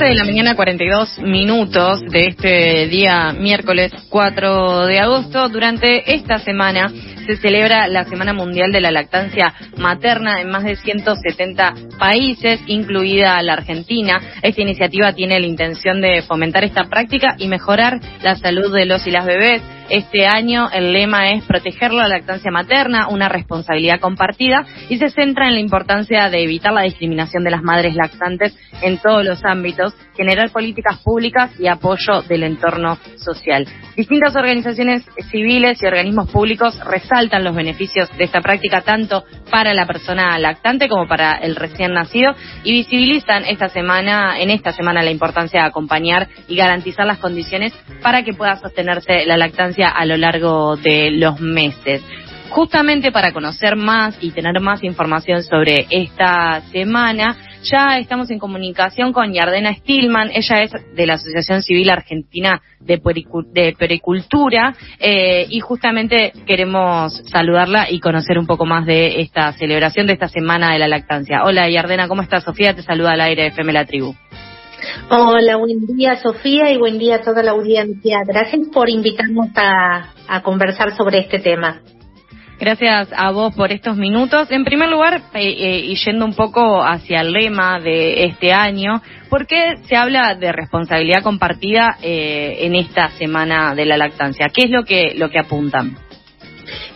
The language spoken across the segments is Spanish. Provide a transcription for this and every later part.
11 de la mañana, 42 minutos de este día miércoles 4 de agosto. Durante esta semana se celebra la Semana Mundial de la Lactancia Materna en más de 170 países, incluida la Argentina. Esta iniciativa tiene la intención de fomentar esta práctica y mejorar la salud de los y las bebés. Este año el lema es proteger la lactancia materna, una responsabilidad compartida, y se centra en la importancia de evitar la discriminación de las madres lactantes en todos los ámbitos, generar políticas públicas y apoyo del entorno social. Distintas organizaciones civiles y organismos públicos resaltan los beneficios de esta práctica tanto para la persona lactante como para el recién nacido y visibilizan esta semana, en esta semana la importancia de acompañar y garantizar las condiciones para que pueda sostenerse la lactancia a lo largo de los meses. Justamente para conocer más y tener más información sobre esta semana, ya estamos en comunicación con Yardena Stillman, ella es de la Asociación Civil Argentina de, Pericultura eh, y justamente queremos saludarla y conocer un poco más de esta celebración de esta Semana de la Lactancia. Hola Yardena, ¿cómo estás? Sofía te saluda al aire de FM La Tribu. Hola, buen día Sofía y buen día a toda la audiencia. Gracias por invitarnos a, conversar sobre este tema. Gracias a vos por estos minutos. En primer lugar, eh, eh, y yendo un poco hacia el lema de este año, ¿por qué se habla de responsabilidad compartida eh, en esta semana de la lactancia? ¿Qué es lo que, lo que apuntan?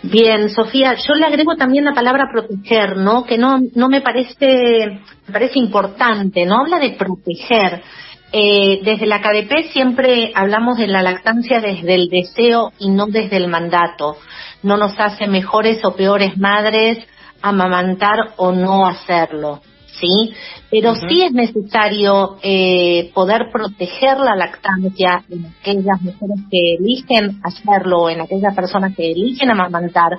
Bien, Sofía, yo le agrego también la palabra proteger, ¿no? Que no, no me parece, me parece importante, ¿no? Habla de proteger. Eh, desde la KDP siempre hablamos de la lactancia desde el deseo y no desde el mandato. No nos hace mejores o peores madres amamantar o no hacerlo. ¿Sí? Pero sí es necesario eh, poder proteger la lactancia en aquellas mujeres que eligen hacerlo, en aquellas personas que eligen amamantar,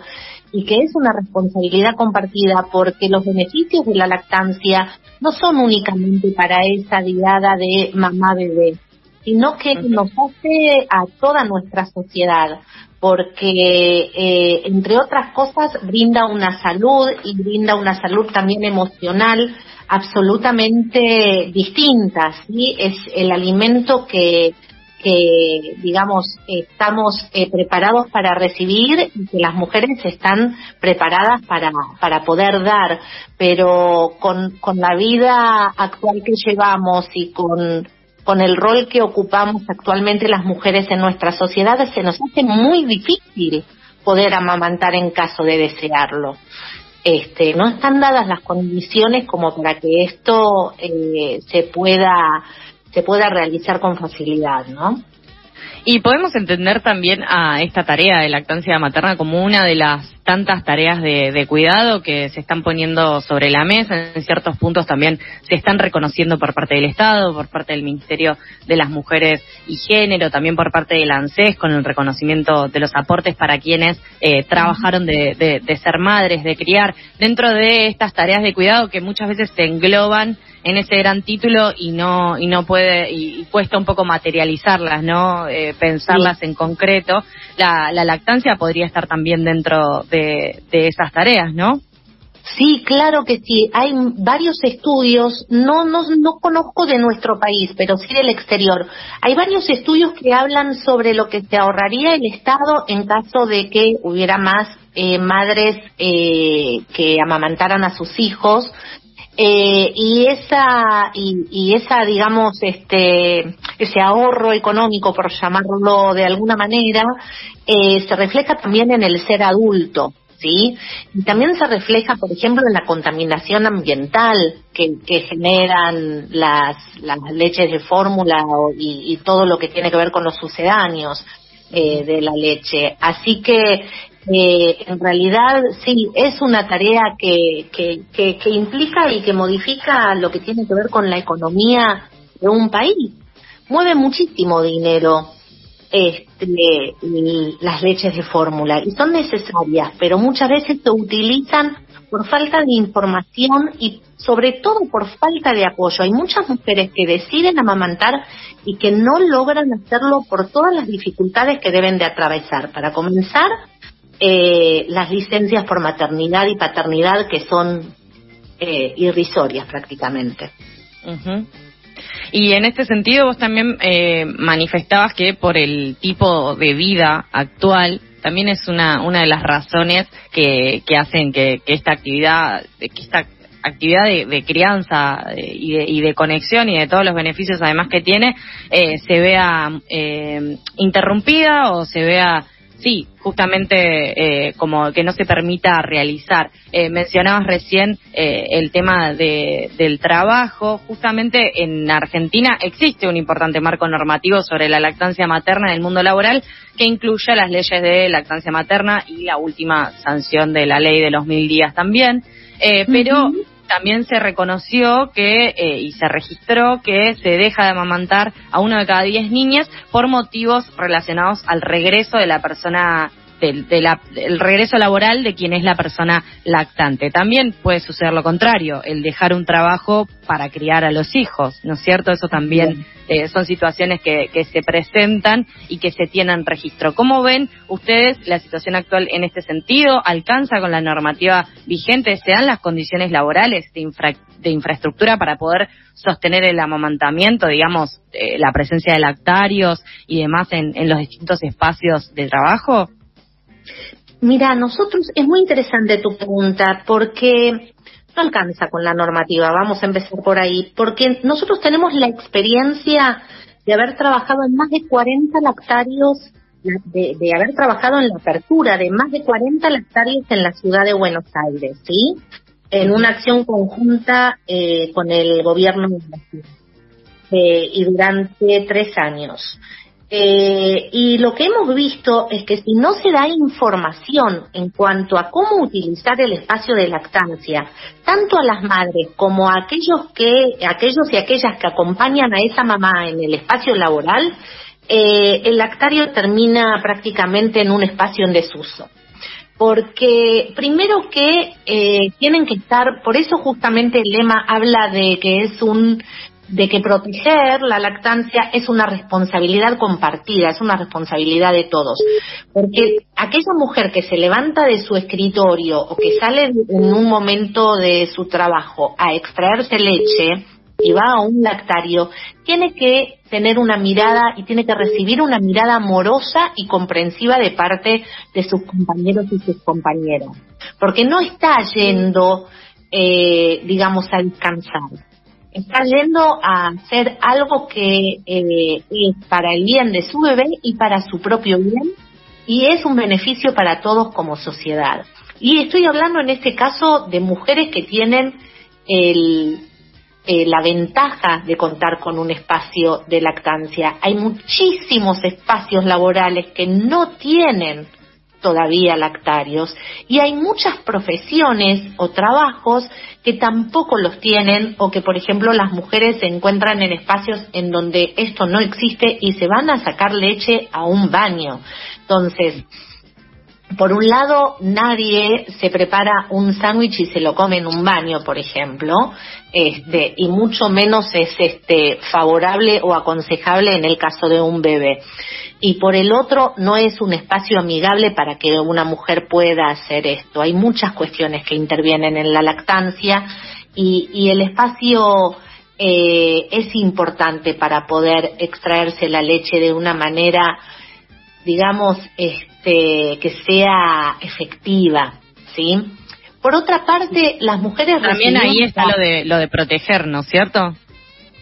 y que es una responsabilidad compartida porque los beneficios de la lactancia no son únicamente para esa diada de mamá-bebé, sino que nos hace a toda nuestra sociedad porque eh, entre otras cosas brinda una salud y brinda una salud también emocional absolutamente distinta, ¿sí? Es el alimento que, que digamos, estamos eh, preparados para recibir y que las mujeres están preparadas para, para poder dar, pero con, con la vida actual que llevamos y con con el rol que ocupamos actualmente las mujeres en nuestra sociedad, se nos hace muy difícil poder amamantar en caso de desearlo. Este, no están dadas las condiciones como para que esto eh, se pueda se pueda realizar con facilidad, ¿no? Y podemos entender también a esta tarea de lactancia materna como una de las tantas tareas de, cuidado que se están poniendo sobre la mesa. En ciertos puntos también se están reconociendo por parte del Estado, por parte del Ministerio de las Mujeres y Género, también por parte del ANSES, con el reconocimiento de los aportes para quienes eh, trabajaron de, de ser madres, de criar, dentro de estas tareas de cuidado que muchas veces se engloban en ese gran título y no y no puede y, cuesta un poco materializarlas, ¿no? Eh, pensarlas en concreto. La, la, lactancia podría estar también dentro de, de esas tareas, ¿no? Sí, claro que sí. Hay varios estudios, no, no, no conozco de nuestro país, pero sí del exterior. Hay varios estudios que hablan sobre lo que se ahorraría el Estado en caso de que hubiera más eh, madres eh, que amamantaran a sus hijos eh, y esa y, esa digamos este ese ahorro económico por llamarlo de alguna manera eh, se refleja también en el ser adulto sí y también se refleja por ejemplo en la contaminación ambiental que, generan las las leches de fórmula y, todo lo que tiene que ver con los sucedáneos eh, de la leche. Así que eh, en realidad sí, es una tarea que, que, que, implica y que modifica lo que tiene que ver con la economía de un país. Mueve muchísimo dinero este, las leches de fórmula y son necesarias, pero muchas veces se utilizan por falta de información y sobre todo por falta de apoyo. Hay muchas mujeres que deciden amamantar y que no logran hacerlo por todas las dificultades que deben de atravesar. Para comenzar, eh, las licencias por maternidad y paternidad que son eh, irrisorias prácticamente. Y en este sentido vos también eh, manifestabas que por el tipo de vida actual también es una, una de las razones que, que hacen que, que esta actividad, esta actividad de, crianza eh, y, de, y, de, conexión y de todos los beneficios además que tiene eh, se vea eh, interrumpida o se vea sí, justamente eh, como que no se permita realizar. Eh, mencionabas recién eh, el tema de, del trabajo. Justamente en Argentina existe un importante marco normativo sobre la lactancia materna en el mundo laboral que incluye las leyes de lactancia materna y la última sanción de la ley de los mil días también. pero también se reconoció que eh, y se registró que se deja de amamantar a uno de cada diez niñas por motivos relacionados al regreso de la persona del, de regreso laboral de quien es la persona lactante. También puede suceder lo contrario, el dejar un trabajo para criar a los hijos, ¿no es cierto? Eso también eh, son situaciones que, que se presentan y que se tienen registro. ¿Cómo ven ustedes la situación actual en este sentido? ¿Alcanza con la normativa vigente? ¿Se dan las condiciones laborales de, de infraestructura para poder sostener el amamantamiento, digamos, eh, la presencia de lactarios y demás en, en los distintos espacios de trabajo? Mira, nosotros, es muy interesante tu pregunta porque no alcanza con la normativa, vamos a empezar por ahí, porque nosotros tenemos la experiencia de haber trabajado en más de 40 lactarios, de, de haber trabajado en la apertura de más de 40 lactarios en la ciudad de Buenos Aires, ¿sí? En una acción conjunta eh, con el gobierno de Brasil. Eh, y durante tres años. Eh, y lo que hemos visto es que si no se da información en cuanto a cómo utilizar el espacio de lactancia, tanto a las madres como a aquellos que, aquellos y aquellas que acompañan a esa mamá en el espacio laboral, eh, el lactario termina prácticamente en un espacio en desuso. Porque primero que eh, tienen que estar, por eso justamente el lema habla de que es un de que proteger la lactancia es una responsabilidad compartida, es una responsabilidad de todos. Porque aquella mujer que se levanta de su escritorio o que sale en un momento de su trabajo a extraerse leche y va a un lactario, tiene que tener una mirada y tiene que recibir una mirada amorosa y comprensiva de parte de sus compañeros y sus compañeras. Porque no está yendo, eh, digamos, a descansar está yendo a hacer algo que eh, es para el bien de su bebé y para su propio bien y es un beneficio para todos como sociedad. Y estoy hablando en este caso de mujeres que tienen el, eh, la ventaja de contar con un espacio de lactancia. Hay muchísimos espacios laborales que no tienen todavía lactarios y hay muchas profesiones o trabajos que tampoco los tienen o que por ejemplo las mujeres se encuentran en espacios en donde esto no existe y se van a sacar leche a un baño. Entonces, por un lado, nadie se prepara un sándwich y se lo come en un baño, por ejemplo, este, y mucho menos es este, favorable o aconsejable en el caso de un bebé y por el otro no es un espacio amigable para que una mujer pueda hacer esto. Hay muchas cuestiones que intervienen en la lactancia y, el espacio eh, es importante para poder extraerse la leche de una manera, digamos, este, que sea efectiva, ¿sí? Por otra parte, las mujeres también ahí está lo de lo de proteger, ¿no es cierto?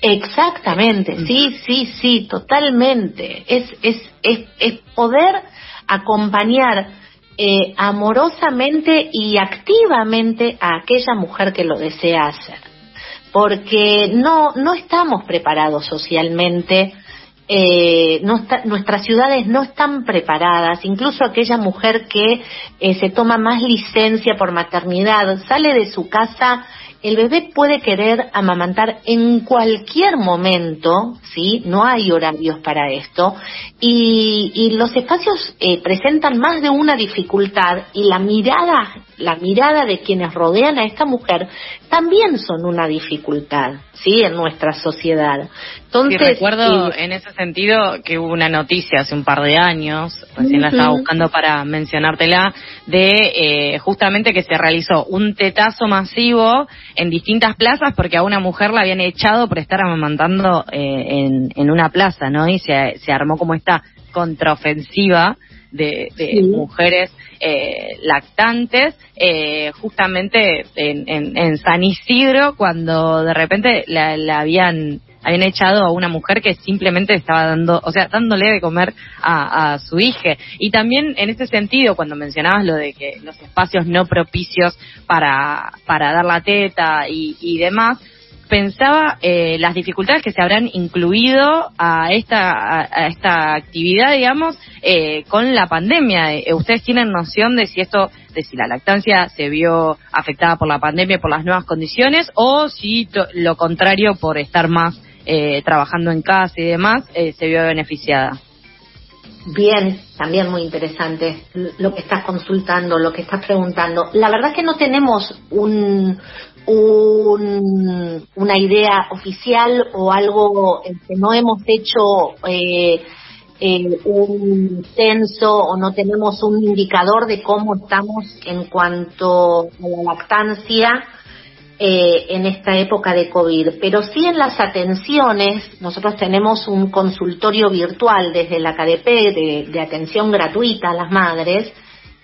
Exactamente, mm. sí, sí, sí, totalmente. Es, es, es, es poder acompañar eh, amorosamente y activamente a aquella mujer que lo desea hacer. Porque no, no estamos preparados socialmente, eh, no nuestras ciudades no están preparadas, incluso aquella mujer que eh, se toma más licencia por maternidad, sale de su casa el bebé puede querer amamantar en cualquier momento, ¿sí? No hay horarios para esto. Y, los espacios eh, presentan más de una dificultad y la mirada, la mirada de quienes rodean a esta mujer también son una dificultad, ¿sí? En nuestra sociedad. Entonces, recuerdo en ese sentido que hubo una noticia hace un par de años, recién la estaba buscando para mencionártela, de eh, justamente que se realizó un tetazo masivo en distintas plazas porque a una mujer la habían echado por estar amamantando eh, en, en, una plaza, ¿no? Y se, se armó como esta contraofensiva de, mujeres eh, lactantes, eh, justamente en, en, San Isidro, cuando de repente la, la habían habían echado a una mujer que simplemente estaba dando, o sea, dándole de comer a, su hija. Y también en ese sentido, cuando mencionabas lo de que los espacios no propicios para, para dar la teta y, y demás, pensaba eh, las dificultades que se habrán incluido a esta, a, esta actividad, digamos, eh, con la pandemia. Eh, ¿Ustedes tienen noción de si esto, de si la lactancia se vio afectada por la pandemia, por las nuevas condiciones, o si lo contrario, por estar más eh, trabajando en casa y demás, eh, se vio beneficiada. Bien, también muy interesante lo que estás consultando, lo que estás preguntando. La verdad es que no tenemos un, una idea oficial o algo que no hemos hecho eh, un censo o no tenemos un indicador de cómo estamos en cuanto a la lactancia eh, en esta época de COVID. Pero sí en las atenciones, nosotros tenemos un consultorio virtual desde la KDP de, atención gratuita a las madres.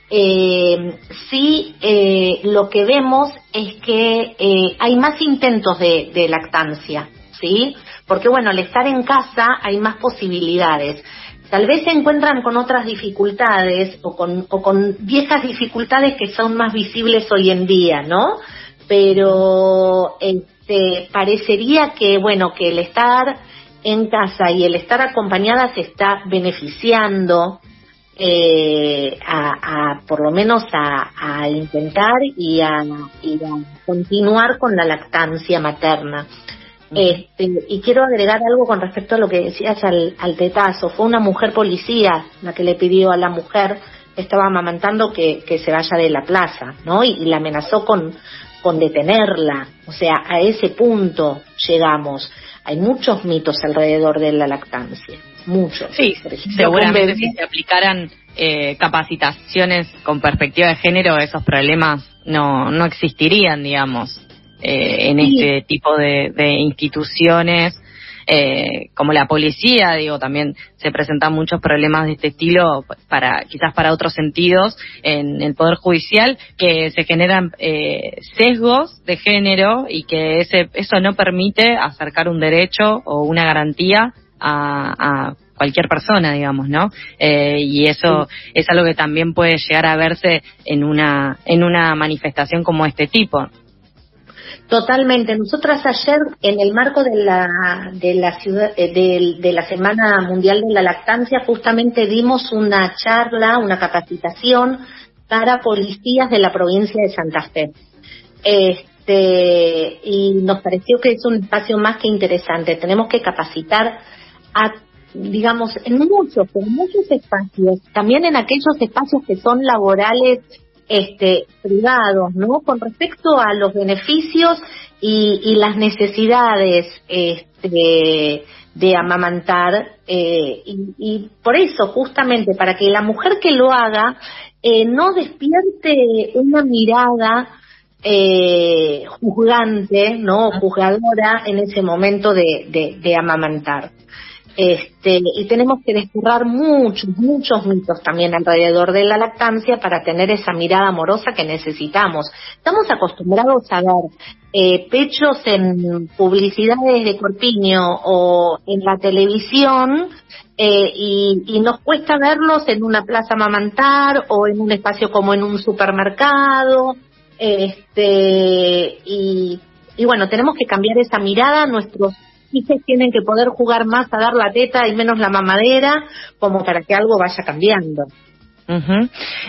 Eh, sí, eh, lo que vemos es que eh, hay más intentos de, lactancia, ¿sí? Porque bueno, al estar en casa hay más posibilidades tal vez se encuentran con otras dificultades o con, o con viejas dificultades que son más visibles hoy en día, ¿no? pero este, parecería que, bueno, que el estar en casa y el estar acompañada se está beneficiando eh, a, por lo menos a, intentar y a, continuar con la lactancia materna. Este, y quiero agregar algo con respecto a lo que decías al, al tetazo. Fue una mujer policía la que le pidió a la mujer que estaba amamantando que, que se vaya de la plaza, ¿no? y la amenazó con, con detenerla. O sea, a ese punto llegamos. Hay muchos mitos alrededor de la lactancia, muchos. Sí, seguramente si se aplicaran eh, capacitaciones con perspectiva de género, esos problemas no, no existirían, digamos, eh, en este tipo de, de instituciones eh, como la policía, digo, también se presentan muchos problemas de este estilo para quizás para otros sentidos en el poder judicial que se generan eh, sesgos de género y que ese eso no permite acercar un derecho o una garantía a, cualquier persona, digamos, ¿no? Eh, y eso es algo que también puede llegar a verse en una en una manifestación como este tipo. Totalmente. Nosotras ayer, en el marco de la, de la, ciudad, eh, de, la Semana Mundial de la Lactancia, justamente dimos una charla, una capacitación para policías de la provincia de Santa Fe. Este, y nos pareció que es un espacio más que interesante. Tenemos que capacitar a digamos, en muchos, en muchos espacios, también en aquellos espacios que son laborales este, privados, ¿no? Con respecto a los beneficios y, las necesidades este, de amamantar eh, y, por eso justamente para que la mujer que lo haga eh, no despierte una mirada eh, juzgante, ¿no? Juzgadora en ese momento de, de amamantar. Este, y tenemos que descurrar muchos, muchos mitos también alrededor de la lactancia para tener esa mirada amorosa que necesitamos. Estamos acostumbrados a ver eh, pechos en publicidades de corpiño o en la televisión eh, y, nos cuesta verlos en una plaza mamantar o en un espacio como en un supermercado. Este, y, y bueno, tenemos que cambiar esa mirada. Nuestros hijos tienen que poder jugar más a dar la teta y menos la mamadera, como para que algo vaya cambiando.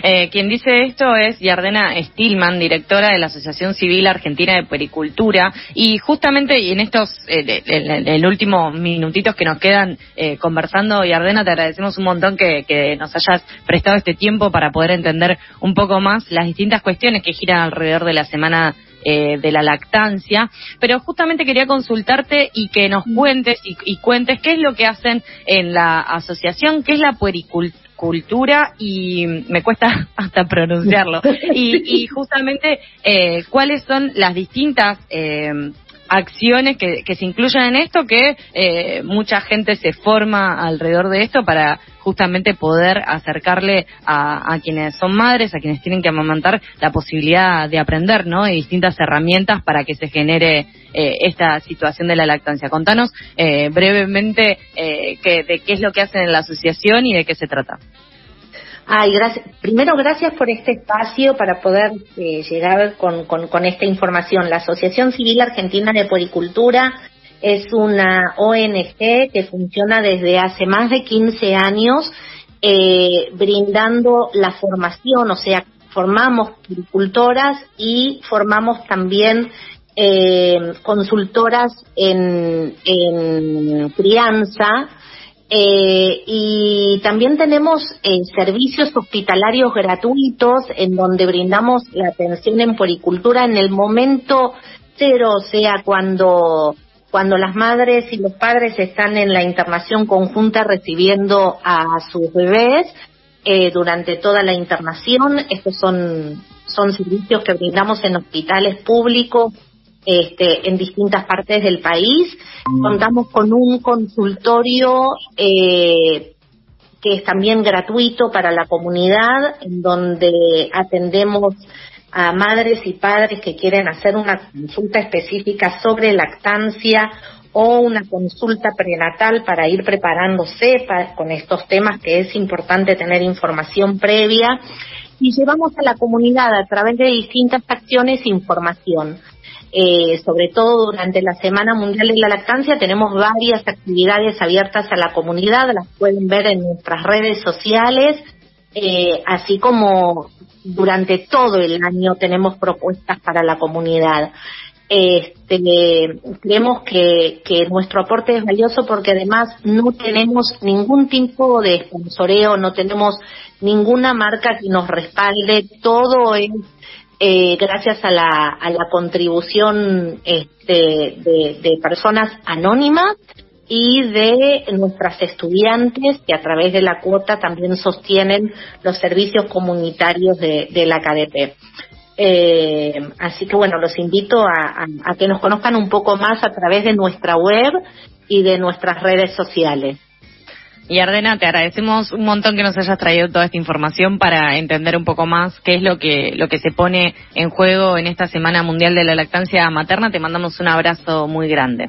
eh, quien dice esto es Yardena Stillman, directora de la Asociación Civil Argentina de Pericultura, y justamente en estos, eh, el, último minutitos que nos quedan eh, conversando, Yardena, te agradecemos un montón que, que, nos hayas prestado este tiempo para poder entender un poco más las distintas cuestiones que giran alrededor de la semana eh, de la lactancia, pero justamente quería consultarte y que nos mm. cuentes y, cuentes qué es lo que hacen en la asociación, qué es la puericultura y me cuesta hasta pronunciarlo. Y, justamente, eh, ¿cuáles son las distintas eh, acciones que, se incluyen en esto, que eh, mucha gente se forma alrededor de esto para justamente poder acercarle a, quienes son madres, a quienes tienen que amamantar, la posibilidad de aprender, ¿no? Y distintas herramientas para que se genere eh, esta situación de la lactancia. Contanos eh, brevemente que, de qué es lo que hacen en la asociación y de qué se trata. Ay, gracias. Primero, gracias por este espacio para poder eh, llegar con, esta información. La Asociación Civil Argentina de Poricultura es una ONG que funciona desde hace más de 15 años eh, brindando la formación, o sea, formamos poricultoras y formamos también eh, consultoras en crianza eh, y también tenemos eh, servicios hospitalarios gratuitos en donde brindamos la atención en poricultura en el momento cero, o sea, cuando, cuando las madres y los padres están en la internación conjunta recibiendo a sus bebés eh, durante toda la internación. Estos son, son servicios que brindamos en hospitales públicos este, en distintas partes del país. Contamos con un consultorio eh, que es también gratuito para la comunidad, en donde atendemos a madres y padres que quieren hacer una consulta específica sobre lactancia o una consulta prenatal para ir preparándose con estos temas que es importante tener información previa y llevamos a la comunidad a través de distintas acciones información. Eh, sobre todo durante la Semana Mundial de la Lactancia, tenemos varias actividades abiertas a la comunidad, las pueden ver en nuestras redes sociales, eh, así como durante todo el año tenemos propuestas para la comunidad. Este, creemos que, que nuestro aporte es valioso porque además no tenemos ningún tipo de sponsoreo, no tenemos ninguna marca que nos respalde, todo es eh, gracias a la, a la contribución este, de, personas anónimas y de nuestras estudiantes que a través de la cuota también sostienen los servicios comunitarios de, la KDP. Eh, así que bueno, los invito a que nos conozcan un poco más a través de nuestra web y de nuestras redes sociales. Y Ardena, te agradecemos un montón que nos hayas traído toda esta información para entender un poco más qué es lo que, lo que se pone en juego en esta Semana Mundial de la Lactancia Materna. Te mandamos un abrazo muy grande.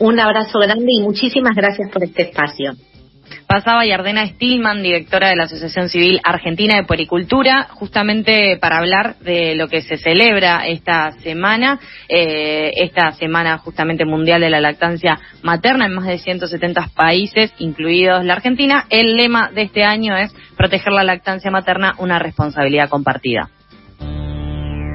Un abrazo grande y muchísimas gracias por este espacio. Pasaba Yardena Stillman, directora de la Asociación Civil Argentina de Poricultura, justamente para hablar de lo que se celebra esta semana, eh, esta semana justamente mundial de la lactancia materna en más de 170 países, incluidos la Argentina. El lema de este año es proteger la lactancia materna, una responsabilidad compartida.